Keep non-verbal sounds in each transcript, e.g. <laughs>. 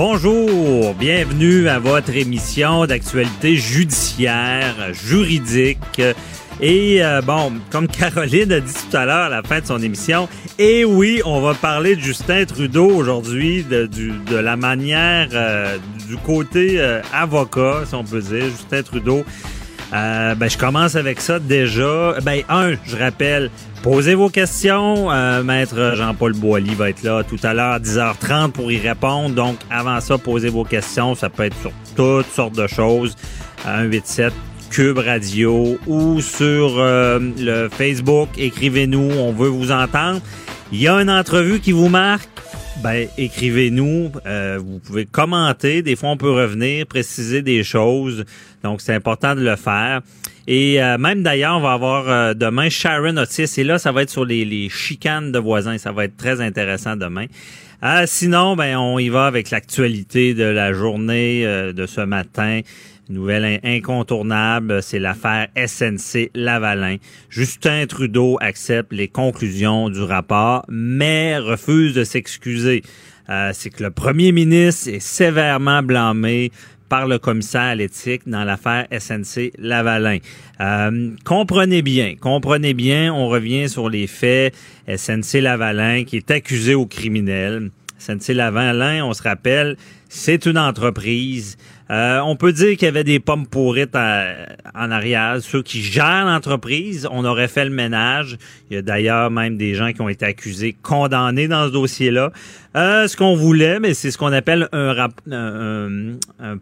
Bonjour, bienvenue à votre émission d'actualité judiciaire, juridique. Et euh, bon, comme <laughs> Caroline a dit tout à l'heure à la fin de son émission, et oui, on va parler de Justin Trudeau aujourd'hui, de, de la manière, euh, du côté euh, avocat, si on peut dire, Justin Trudeau. Euh, ben, je commence avec ça déjà. Ben, un, je rappelle, posez vos questions. Euh, Maître Jean-Paul Boilly va être là tout à l'heure à 10h30 pour y répondre. Donc, avant ça, posez vos questions. Ça peut être sur toutes sortes de choses. À 187 Cube Radio ou sur euh, le Facebook. Écrivez-nous, on veut vous entendre. Il y a une entrevue qui vous marque. Ben, écrivez-nous. Euh, vous pouvez commenter. Des fois, on peut revenir, préciser des choses. Donc, c'est important de le faire. Et euh, même d'ailleurs, on va avoir euh, demain Sharon Otis. Et là, ça va être sur les, les chicanes de voisins. Ça va être très intéressant demain. Euh, sinon, ben, on y va avec l'actualité de la journée euh, de ce matin. Nouvelle in- incontournable, c'est l'affaire SNC Lavalin. Justin Trudeau accepte les conclusions du rapport, mais refuse de s'excuser. Euh, c'est que le premier ministre est sévèrement blâmé par le commissaire à l'éthique dans l'affaire SNC Lavalin. Euh, comprenez bien, comprenez bien, on revient sur les faits. SNC Lavalin qui est accusé au criminel. SNC Lavalin, on se rappelle, c'est une entreprise. Euh, on peut dire qu'il y avait des pommes pourrites à- en arrière. Ceux qui gèrent l'entreprise, on aurait fait le ménage. Il y a d'ailleurs même des gens qui ont été accusés, condamnés dans ce dossier-là. Euh, ce qu'on voulait, mais c'est ce qu'on appelle un, rap-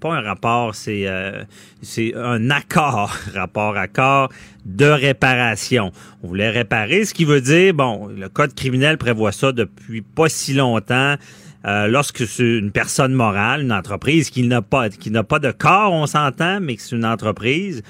pas un rapport, c'est euh, c'est un accord, <laughs> rapport accord de réparation. On voulait réparer, ce qui veut dire, bon, le code criminel prévoit ça depuis pas si longtemps. Euh, lorsque c'est une personne morale, une entreprise qui n'a pas qui n'a pas de corps, on s'entend, mais que c'est une entreprise.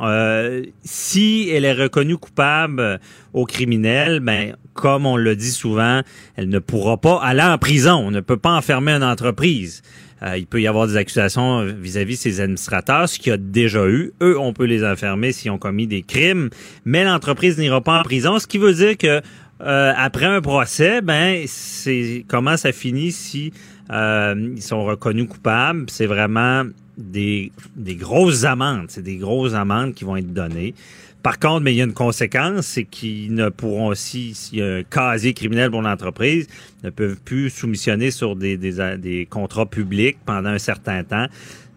euh, si elle est reconnue coupable au criminel, ben comme on le dit souvent, elle ne pourra pas aller en prison. On ne peut pas enfermer une entreprise. Euh, il peut y avoir des accusations vis-à-vis de ses administrateurs, ce qu'il y a déjà eu. Eux, on peut les enfermer s'ils ont commis des crimes, mais l'entreprise n'ira pas en prison, ce qui veut dire que euh, après un procès, ben c'est comment ça finit si euh, ils sont reconnus coupables? C'est vraiment des, des grosses amendes. C'est des grosses amendes qui vont être données. Par contre, mais il y a une conséquence, c'est qu'ils ne pourront aussi, s'il y a un casier criminel pour l'entreprise, ne peuvent plus soumissionner sur des, des, des contrats publics pendant un certain temps.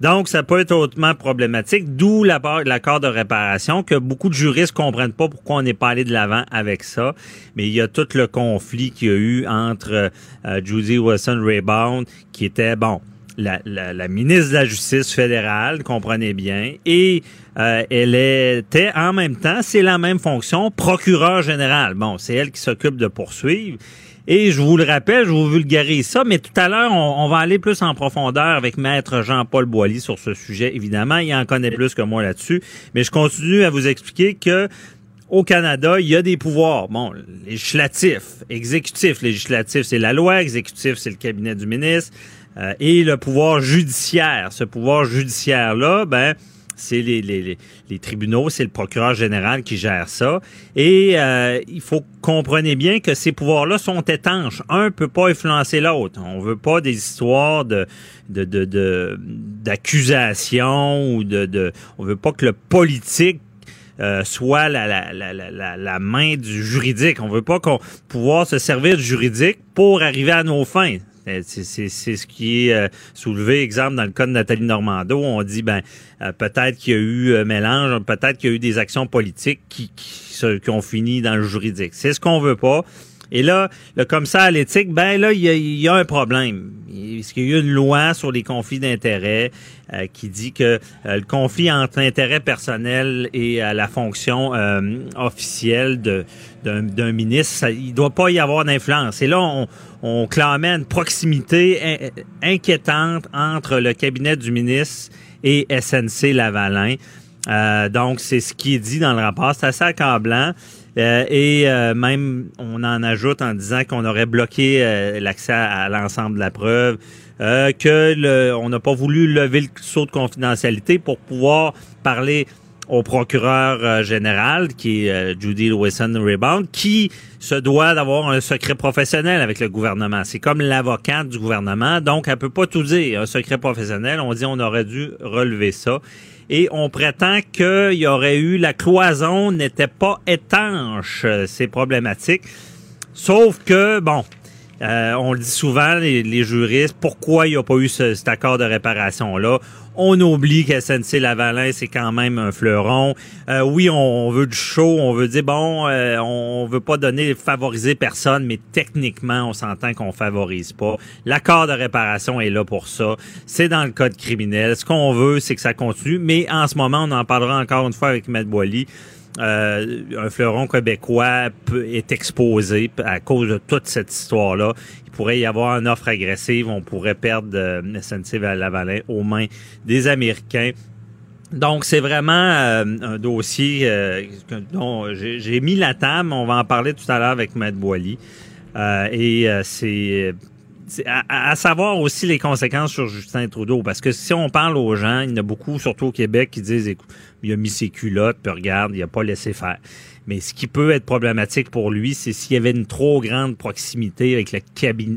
Donc, ça peut être hautement problématique, d'où l'accord de réparation que beaucoup de juristes comprennent pas pourquoi on n'est pas allé de l'avant avec ça. Mais il y a tout le conflit qu'il y a eu entre euh, Judy Wilson-Raybould, qui était, bon, la, la, la ministre de la Justice fédérale, comprenez bien, et euh, elle était en même temps, c'est la même fonction, procureur général. Bon, c'est elle qui s'occupe de poursuivre. Et je vous le rappelle, je vous vulgarise ça, mais tout à l'heure, on, on va aller plus en profondeur avec Maître Jean-Paul Boilly sur ce sujet, évidemment. Il en connaît plus que moi là-dessus. Mais je continue à vous expliquer que au Canada, il y a des pouvoirs. Bon, législatif, exécutif. Législatif, c'est la loi. Exécutif, c'est le cabinet du ministre. Euh, et le pouvoir judiciaire. Ce pouvoir judiciaire-là, ben, c'est les, les, les, tribunaux, c'est le procureur général qui gère ça. Et euh, il faut comprenez bien que ces pouvoirs-là sont étanches. Un peut pas influencer l'autre. On veut pas des histoires de de de d'accusation ou de, de on veut pas que le politique euh, soit la, la, la- la main du juridique. On veut pas qu'on pouvoir se servir du juridique pour arriver à nos fins. Euh, C'est ce qui est euh, soulevé, exemple, dans le cas de Nathalie Normando, on dit ben euh, peut-être qu'il y a eu mélange, peut-être qu'il y a eu des actions politiques qui, qui, qui ont fini dans le juridique. C'est ce qu'on veut pas. Et là, le commissaire à l'éthique, ben là, il y, a, un problème. Parce qu'il y a une loi sur les conflits d'intérêts euh, qui dit que euh, le conflit entre l'intérêt personnel et euh, la fonction officielle d'un ministre, il doit pas y avoir d'influence. Et là, on, on clamait une proximité inquiétante entre le cabinet du ministre et SNC Lavalin. donc, c'est ce qui est dit dans le rapport. C'est assez accablant. Euh, et euh, même, on en ajoute en disant qu'on aurait bloqué euh, l'accès à, l'ensemble de la preuve, que le, on n'a pas voulu lever le saut de confidentialité pour pouvoir parler au procureur général, qui est Judy Wilson-Rebound, qui se doit d'avoir un secret professionnel avec le gouvernement. C'est comme l'avocate du gouvernement, donc elle peut pas tout dire. Un secret professionnel, on dit on aurait dû relever ça et on prétend qu'il y aurait eu la cloison n'était pas étanche. C'est problématique. Sauf que, bon, euh, on le dit souvent, les, juristes, pourquoi il n'y a pas eu cet accord de réparation-là? On oublie que SNC Lavalin, c'est quand même un fleuron. Euh, oui, on, veut du show, on veut dire, bon, euh, on veut pas donner, favoriser personne, mais techniquement, on s'entend qu'on favorise pas. L'accord de réparation est là pour ça. C'est dans le code criminel. Ce qu'on veut, c'est que ça continue, mais en ce moment, on en parlera encore une fois avec Matt Boily. Euh, un fleuron québécois est exposé à cause de toute cette histoire-là. Il pourrait y avoir une offre agressive, on pourrait perdre euh, SNC Lavalin aux mains des Américains. Donc, c'est vraiment euh, un dossier euh, dont j'ai mis la table. On va en parler tout à l'heure avec Matt Boily. et c'est à, savoir aussi les conséquences sur Justin Trudeau. Parce que si on parle aux gens, il y en a beaucoup, surtout au Québec, qui disent écoute, il a mis ses culottes, puis regarde, il a pas laissé faire. Mais ce qui peut être problématique pour lui, c'est s'il y avait une trop grande proximité avec le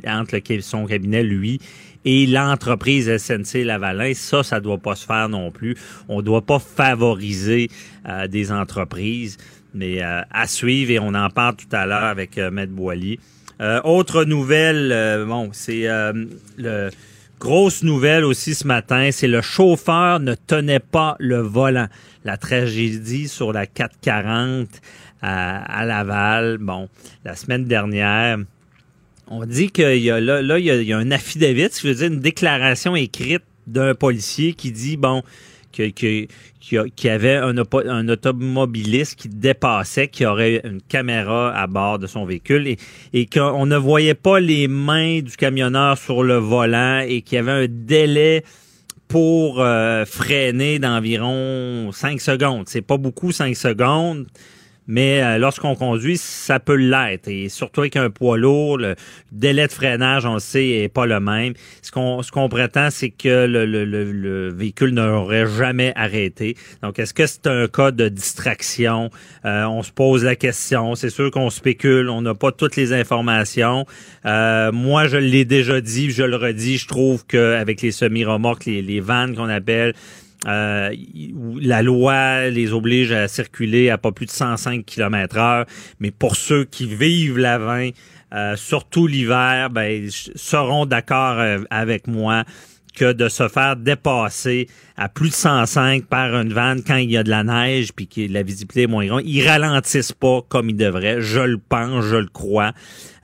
entre le, son cabinet, lui, et l'entreprise SNC Lavalin. Ça, ça doit pas se faire non plus. On doit pas favoriser euh, des entreprises. Mais euh, à suivre, et on en parle tout à l'heure avec euh, Maître Boily. Euh, autre nouvelle, euh, bon, c'est euh, le grosse nouvelle aussi ce matin, c'est le chauffeur ne tenait pas le volant. La tragédie sur la 440 à, Laval, bon, la semaine dernière. On dit qu'il y a là, là il, y a, un affidavit, ce qui veut dire une déclaration écrite d'un policier qui dit bon qui, avait un, automobiliste qui dépassait, qui aurait une caméra à bord de son véhicule et, et qu'on ne voyait pas les mains du camionneur sur le volant et qu'il y avait un délai pour euh, freiner d'environ 5 secondes. C'est pas beaucoup 5 secondes mais euh, lorsqu'on conduit, ça peut l'être. Et surtout avec un poids lourd, le délai de freinage, on le sait, est pas le même. Ce qu'on ce qu'on prétend, c'est que le, le, le, véhicule n'aurait jamais arrêté. Donc, est-ce que c'est un cas de distraction? Euh, on se pose la question. C'est sûr qu'on spécule, on n'a pas toutes les informations. Euh, moi, je l'ai déjà dit, je le redis, je trouve qu'avec les semi-remorques, les, les vannes qu'on appelle, euh, la loi les oblige à circuler à pas plus de 105 km heure, mais pour ceux qui vivent la euh, surtout l'hiver, ben, seront d'accord euh, avec moi que de se faire dépasser à plus de 105 par une vanne quand il y a de la neige puis que la visibilité est moins grande. Ils ralentissent pas comme ils devraient. Je le pense, je le crois.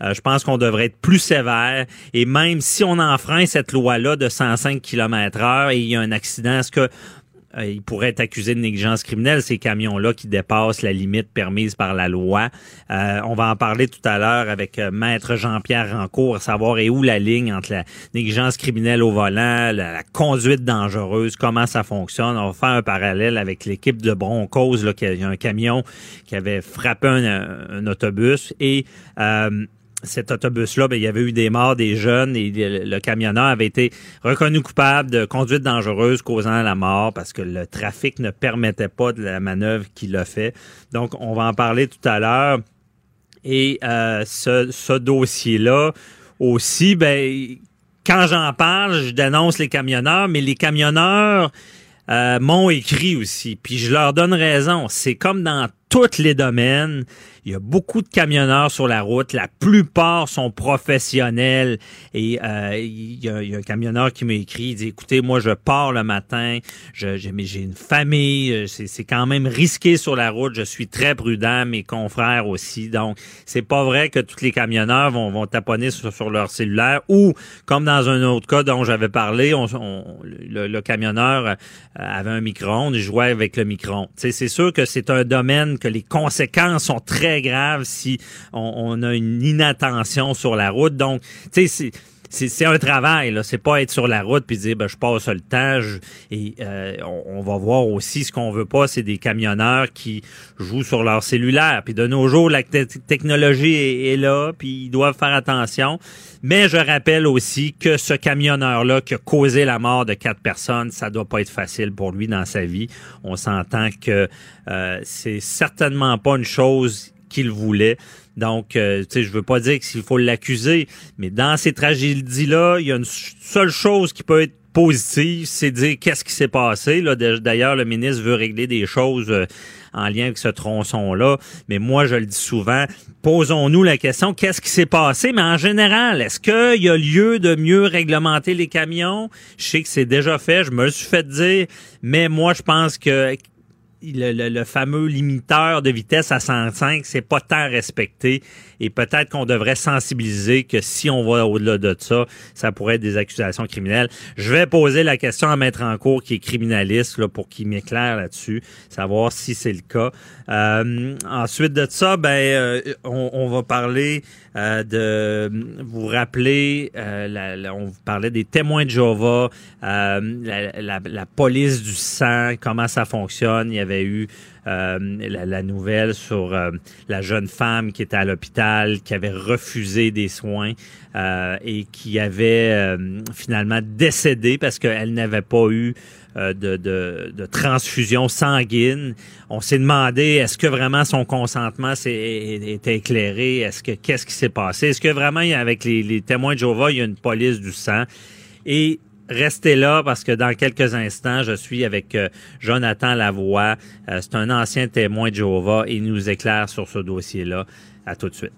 Euh, je pense qu'on devrait être plus sévère. Et même si on enfreint cette loi-là de 105 km heure et il y a un accident, est-ce que euh, il pourrait être accusé de négligence criminelle, ces camions-là qui dépassent la limite permise par la loi. Euh, on va en parler tout à l'heure avec euh, Maître Jean-Pierre Rancourt, savoir est où la ligne entre la négligence criminelle au volant, la, conduite dangereuse, comment ça fonctionne. On va faire un parallèle avec l'équipe de Broncos, là, qui a un camion qui avait frappé un, autobus et cet autobus-là, ben, il y avait eu des morts des jeunes et le, camionneur avait été reconnu coupable de conduite dangereuse causant la mort parce que le trafic ne permettait pas de la manœuvre qu'il a fait. Donc, on va en parler tout à l'heure. Et euh, ce, ce dossier-là aussi, ben, quand j'en parle, je dénonce les camionneurs, mais les camionneurs euh, m'ont écrit aussi. Puis je leur donne raison. C'est comme dans tous les domaines. Il y a beaucoup de camionneurs sur la route. La plupart sont professionnels. Et euh, il, y a, un camionneur qui m'a écrit, il dit, écoutez, moi, je pars le matin, j'ai une famille, euh, c'est quand même risqué sur la route. Je suis très prudent, mes confrères aussi. Donc, c'est pas vrai que tous les camionneurs vont, vont taponner sur, leur cellulaire ou, comme dans un autre cas dont j'avais parlé, on, le, camionneur euh, avait un micro-ondes, il jouait avec le micro-ondes. C'est sûr que c'est un domaine que les conséquences sont très graves si on, a une inattention sur la route. Donc, tu sais, c'est un travail, là. C'est pas être sur la route puis dire ben, je passe le temps. et euh, on, va voir aussi ce qu'on veut pas, c'est des camionneurs qui jouent sur leur cellulaire. Puis de nos jours, la technologie est, est, là, puis ils doivent faire attention. Mais je rappelle aussi que ce camionneur-là qui a causé la mort de quatre personnes, ça doit pas être facile pour lui dans sa vie. On s'entend que euh, c'est certainement pas une chose qu'il voulait. Donc, euh, tu sais, je veux pas dire qu'il faut l'accuser, mais dans ces tragédies-là, il y a une seule chose qui peut être positive, c'est dire qu'est-ce qui s'est passé. D'ailleurs, le ministre veut régler des choses euh, en lien avec ce tronçon-là. Mais moi, je le dis souvent, posons-nous la question, qu'est-ce qui s'est passé? Mais en général, est-ce qu'il y a lieu de mieux réglementer les camions? Je sais que c'est déjà fait, je me le suis fait dire, mais moi, je pense que le, fameux limiteur de vitesse à 105, c'est pas tant respecté. Et peut-être qu'on devrait sensibiliser que si on va au-delà de ça, ça pourrait être des accusations criminelles. Je vais poser la question à Maître en cours qui est criminaliste là, pour qu'il m'éclaire là-dessus, savoir si c'est le cas. Euh, ensuite de ça, ben euh, on, va parler euh, de vous rappeler, la, on vous parlait des témoins de Jéhovah, la, la, la police du sang, comment ça fonctionne. Il y avait eu euh, la, nouvelle sur euh, la jeune femme qui était à l'hôpital, qui avait refusé des soins euh, et qui avait finalement décédé parce qu'elle n'avait pas eu de, de, transfusion sanguine. On s'est demandé est-ce que vraiment son consentement était éclairé, est-ce que qu'est-ce qui s'est passé, est-ce que vraiment avec les, les témoins de Jéhovah il y a une police du sang? Et Restez là parce que dans quelques instants, je suis avec euh, Jonathan Lavoie. Euh, c'est un ancien témoin de Jéhovah et il nous éclaire sur ce dossier-là. À tout de suite.